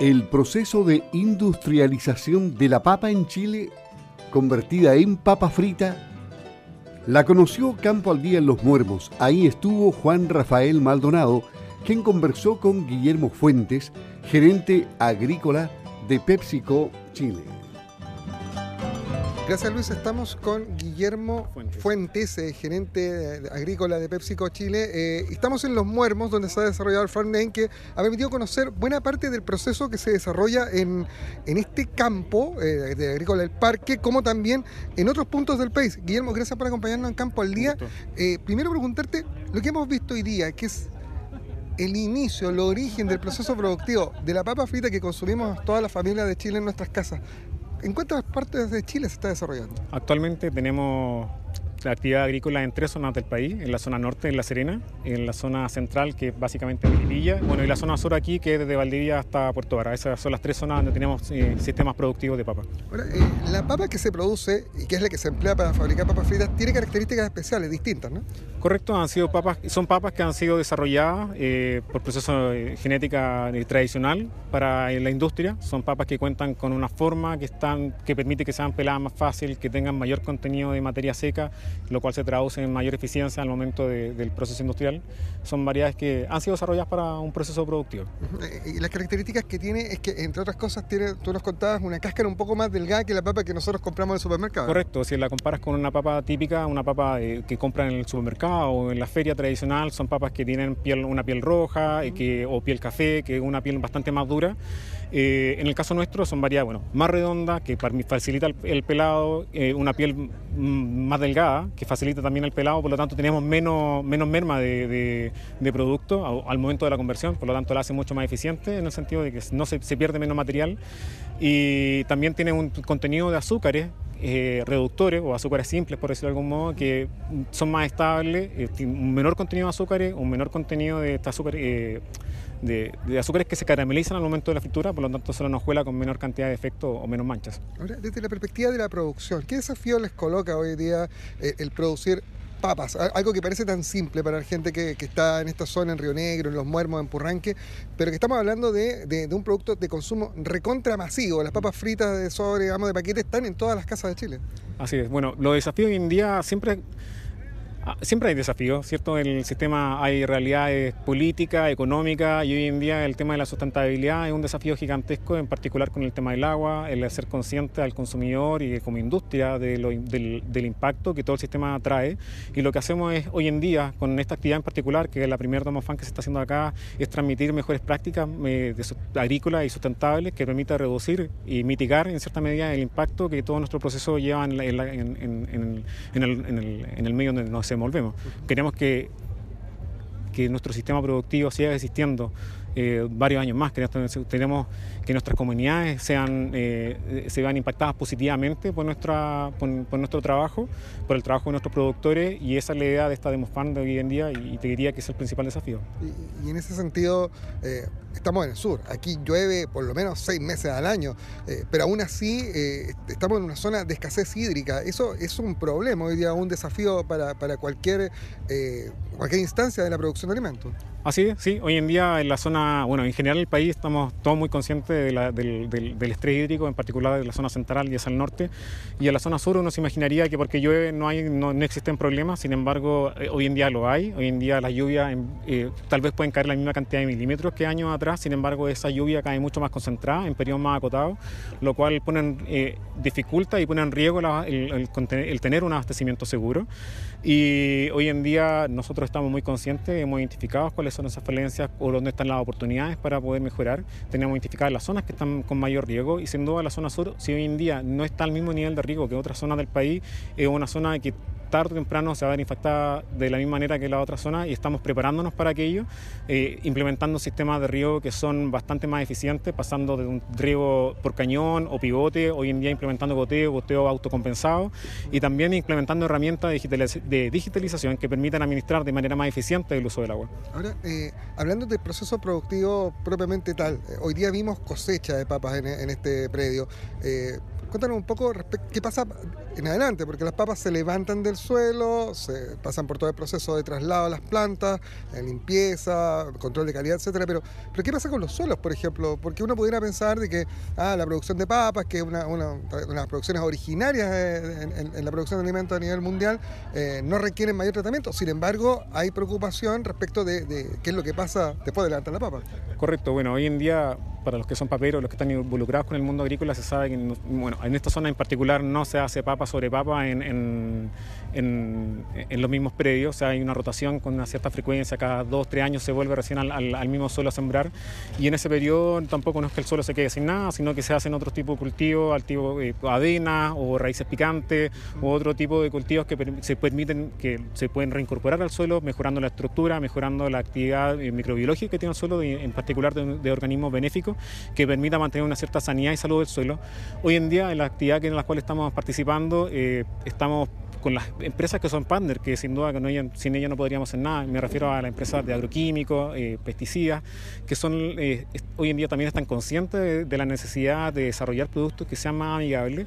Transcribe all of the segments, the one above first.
El proceso de industrialización de la papa en Chile, convertida en papa frita, la conoció Campo al Día en Los Muermos. Ahí estuvo Juan Rafael Maldonado, quien conversó con Guillermo Fuentes, gerente agrícola de PepsiCo Chile. Gracias Luis, estamos con Guillermo Fuentes, eh, gerente agrícola de PepsiCo Chile. Eh, estamos en Los Muermos, donde se ha desarrollado el Farm Name, que ha permitido conocer buena parte del proceso que se desarrolla en, en este campo eh, de agrícola del parque, como también en otros puntos del país. Guillermo, gracias por acompañarnos en Campo al Día. primero preguntarte lo que hemos visto hoy día, que es el inicio, el origen del proceso productivo de la papa frita que consumimos todas las familias de Chile en nuestras casas. ¿En cuántas partes de Chile se está desarrollando? Actualmente tenemos la actividad agrícola en tres zonas del país, en la zona norte, en La Serena, en la zona central, que es básicamente Valdivia, bueno, y la zona sur aquí, que es desde Valdivia hasta Puerto Vara. Esas son las tres zonas donde tenemos eh, sistemas productivos de papa. Ahora, eh, la papa que se produce y que es la que se emplea para fabricar papas fritas tiene características especiales, distintas, ¿no? Correcto, han sido papas, son papas que han sido desarrolladas eh, por proceso de genética tradicional para la industria. Son papas que cuentan con una forma que, están, que permite que sean peladas más fácil, que tengan mayor contenido de materia seca lo cual se traduce en mayor eficiencia al momento del proceso industrial. Son variedades que han sido desarrolladas para un proceso productivo. Y las características que tiene es que, entre otras cosas, tiene, tú nos contabas, una cáscara un poco más delgada que la papa que nosotros compramos en el supermercado. Correcto, si la comparas con una papa típica, una papa eh, que compran en el supermercado o en la feria tradicional, son papas que tienen piel, una piel roja que, o piel café, que es una piel bastante más dura. Eh, en el caso nuestro son variedades bueno, más redondas, que facilita el, pelado, eh, una piel más delgada, que facilita también el pelado, por lo tanto tenemos menos, menos merma de, producto al, momento de la conversión, por lo tanto la hace mucho más eficiente en el sentido de que no se, pierde menos material. Y también tiene un contenido de azúcares eh, reductores o azúcares simples, por decirlo de algún modo, que son más estables, un menor contenido de azúcares, un menor contenido de azúcar, de, azúcares que se caramelizan al momento de la fritura, por lo tanto solo nos juela con menor cantidad de efecto o menos manchas. Ahora, desde la perspectiva de la producción, ¿qué desafío les coloca hoy día eh, el producir papas, algo que parece tan simple para la gente que, está en esta zona, en Río Negro, en Los Muermos, en Purranque, pero que estamos hablando de, un producto de consumo recontra masivo. Las papas fritas de sobre, digamos, de paquete están en todas las casas de Chile. Así es. Bueno, los desafíos hoy en día siempre siempre hay desafíos, ¿cierto? En el sistema hay realidades políticas, económicas y hoy en día el tema de la sustentabilidad es un desafío gigantesco, en particular con el tema del agua, el ser consciente al consumidor y como industria del, impacto que todo el sistema trae. Y lo que hacemos es hoy en día, con esta actividad en particular, que es la primera Domofan que se está haciendo acá, es transmitir mejores prácticas eh, agrícolas y sustentables que permita reducir y mitigar en cierta medida el impacto que todo nuestro proceso lleva en, el, en el medio donde nos volvemos. Queremos que, que nuestro sistema productivo siga existiendo eh, varios años más. Tenemos que nuestras comunidades sean, eh, se vean impactadas positivamente por, nuestra, por, nuestro trabajo, por el trabajo de nuestros productores y esa es la idea de esta Demofan de hoy en día y, te diría que es el principal desafío. Y, en ese sentido, eh, estamos en el sur, aquí llueve por lo menos seis meses al año, pero aún así estamos en una zona de escasez hídrica. Eso es un problema hoy día, un desafío para, para cualquier, cualquier instancia de la producción de alimentos. Así sí. Hoy en día en la zona, bueno, en general el país estamos todos muy conscientes del, estrés hídrico, en particular de la zona central y hacia el norte. Y en la zona sur uno se imaginaría que porque llueve no, hay, no, existen problemas, sin embargo eh, hoy en día lo hay. Hoy en día las lluvias eh, tal vez pueden caer la misma cantidad de milímetros que años atrás, sin embargo esa lluvia cae mucho más concentrada en periodos más acotados, lo cual pone, eh, dificulta y pone en riesgo el, el tener un abastecimiento seguro. Y hoy en día nosotros estamos muy conscientes, hemos identificado cuáles son esas falencias o dónde están las oportunidades para poder mejorar. Tenemos identificadas las zonas que están con mayor riesgo y sin duda la zona sur, si hoy en día no está al mismo nivel de riesgo que otras zonas del país, es una zona que tarde o temprano se va a ver impactada de la misma manera que la otra zona y estamos preparándonos para aquello, eh, implementando sistemas de riego que son bastante más eficientes, pasando de un riego por cañón o pivote, hoy en día implementando goteo, goteo autocompensado y también implementando herramientas de digitalización que permitan administrar de manera más eficiente el uso del agua. Ahora, eh, hablando del proceso productivo propiamente tal, eh, hoy día vimos cosecha de papas en, este predio Cuéntanos un poco qué pasa en adelante, porque las papas se levantan del suelo, se pasan por todo el proceso de traslado a las plantas, limpieza, control de calidad, etcétera. Pero, pero ¿qué pasa con los suelos, por ejemplo? Porque uno pudiera pensar de que ah, la producción de papas, que es una, una, de las producciones originarias en, la producción de alimentos a nivel mundial, eh, no requieren mayor tratamiento. Sin embargo, hay preocupación respecto de, de qué es lo que pasa después de levantar la papa. Correcto, bueno, hoy en día para los que son paperos, los que están involucrados con el mundo agrícola, se sabe que bueno, en esta zona en particular no se hace papa sobre papa en, en, los mismos predios, o sea, hay una rotación con una cierta frecuencia, cada dos, tres años se vuelve recién al, mismo suelo a sembrar. Y en ese periodo tampoco no es que el suelo se quede sin nada, sino que se hacen otros tipos de cultivos, al tipo eh, avena o raíces picantes u otro tipo de cultivos que se permiten, que se pueden reincorporar al suelo, mejorando la estructura, mejorando la actividad eh, microbiológica que tiene el suelo, en particular de, de organismos benéficos que permita mantener una cierta sanidad y salud del suelo. Hoy en día, en la actividad en la cual estamos participando, eh, estamos con las empresas que son partners, que sin duda sin ellas no podríamos hacer nada. Me refiero a las empresas de agroquímicos, eh, pesticidas, que son eh, hoy en día también están conscientes de, la necesidad de desarrollar productos que sean más amigables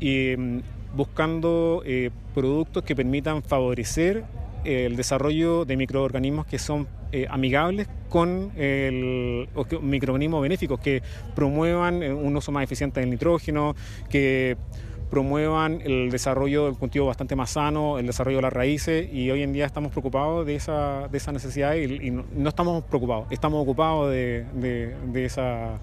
mm, buscando productos que permitan favorecer el desarrollo de microorganismos que son eh, amigables con el, microorganismos benéficos que promuevan eh, un uso más eficiente del nitrógeno, que promuevan el desarrollo del cultivo bastante más sano, el desarrollo de las raíces y hoy en día estamos preocupados de esa, de esa necesidad y, no, estamos preocupados, estamos ocupados de, de esa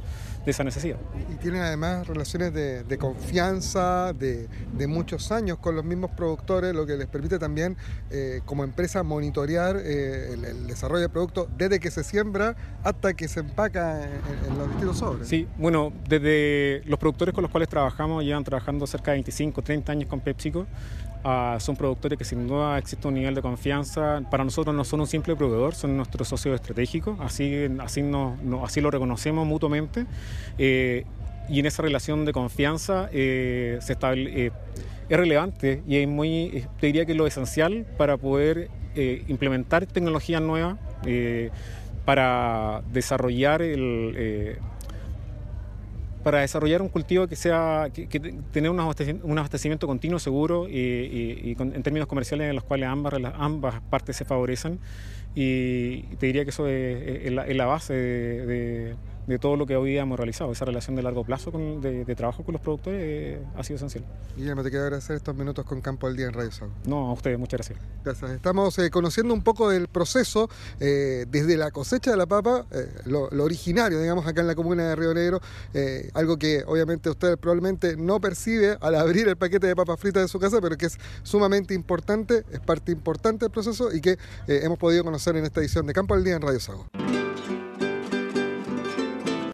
de esa necesidad. Y tienen además relaciones de, confianza de, muchos años con los mismos productores, lo que les permite también eh, como empresa monitorear eh, el, desarrollo del producto desde que se siembra hasta que se empaca en, los distintos sobres. Sí, bueno, desde los productores con los cuales trabajamos llevan trabajando cerca de 25, 30 años con PepsiCo. Ah, son productores que sin duda existe un nivel de confianza. Para nosotros no son un simple proveedor, son nuestros socios estratégicos, así, así, no, así lo reconocemos mutuamente. Eh, y en esa relación de confianza eh, se eh, es relevante y es muy, te diría que es lo esencial para poder implementar tecnologías nuevas, para desarrollar el para desarrollar un cultivo que sea que, tener un abastecimiento, continuo, seguro y, en términos comerciales en los cuales ambas, ambas partes se favorecen. Y te diría que eso es, la, base de de todo lo que hoy hemos realizado. Esa relación de largo plazo de, trabajo con los productores eh, ha sido esencial. Guillermo, te quiero agradecer estos minutos con Campo al Día en Radio Sago. No, a ustedes, muchas gracias. Gracias. Estamos eh, conociendo un poco del proceso eh, desde la cosecha de la papa, lo, originario, digamos, acá en la comuna de Río Negro, algo que obviamente usted probablemente no percibe al abrir el paquete de papas fritas de su casa, pero que es sumamente importante, es parte importante del proceso y que hemos podido conocer en esta edición de Campo al Día en Radio Sago.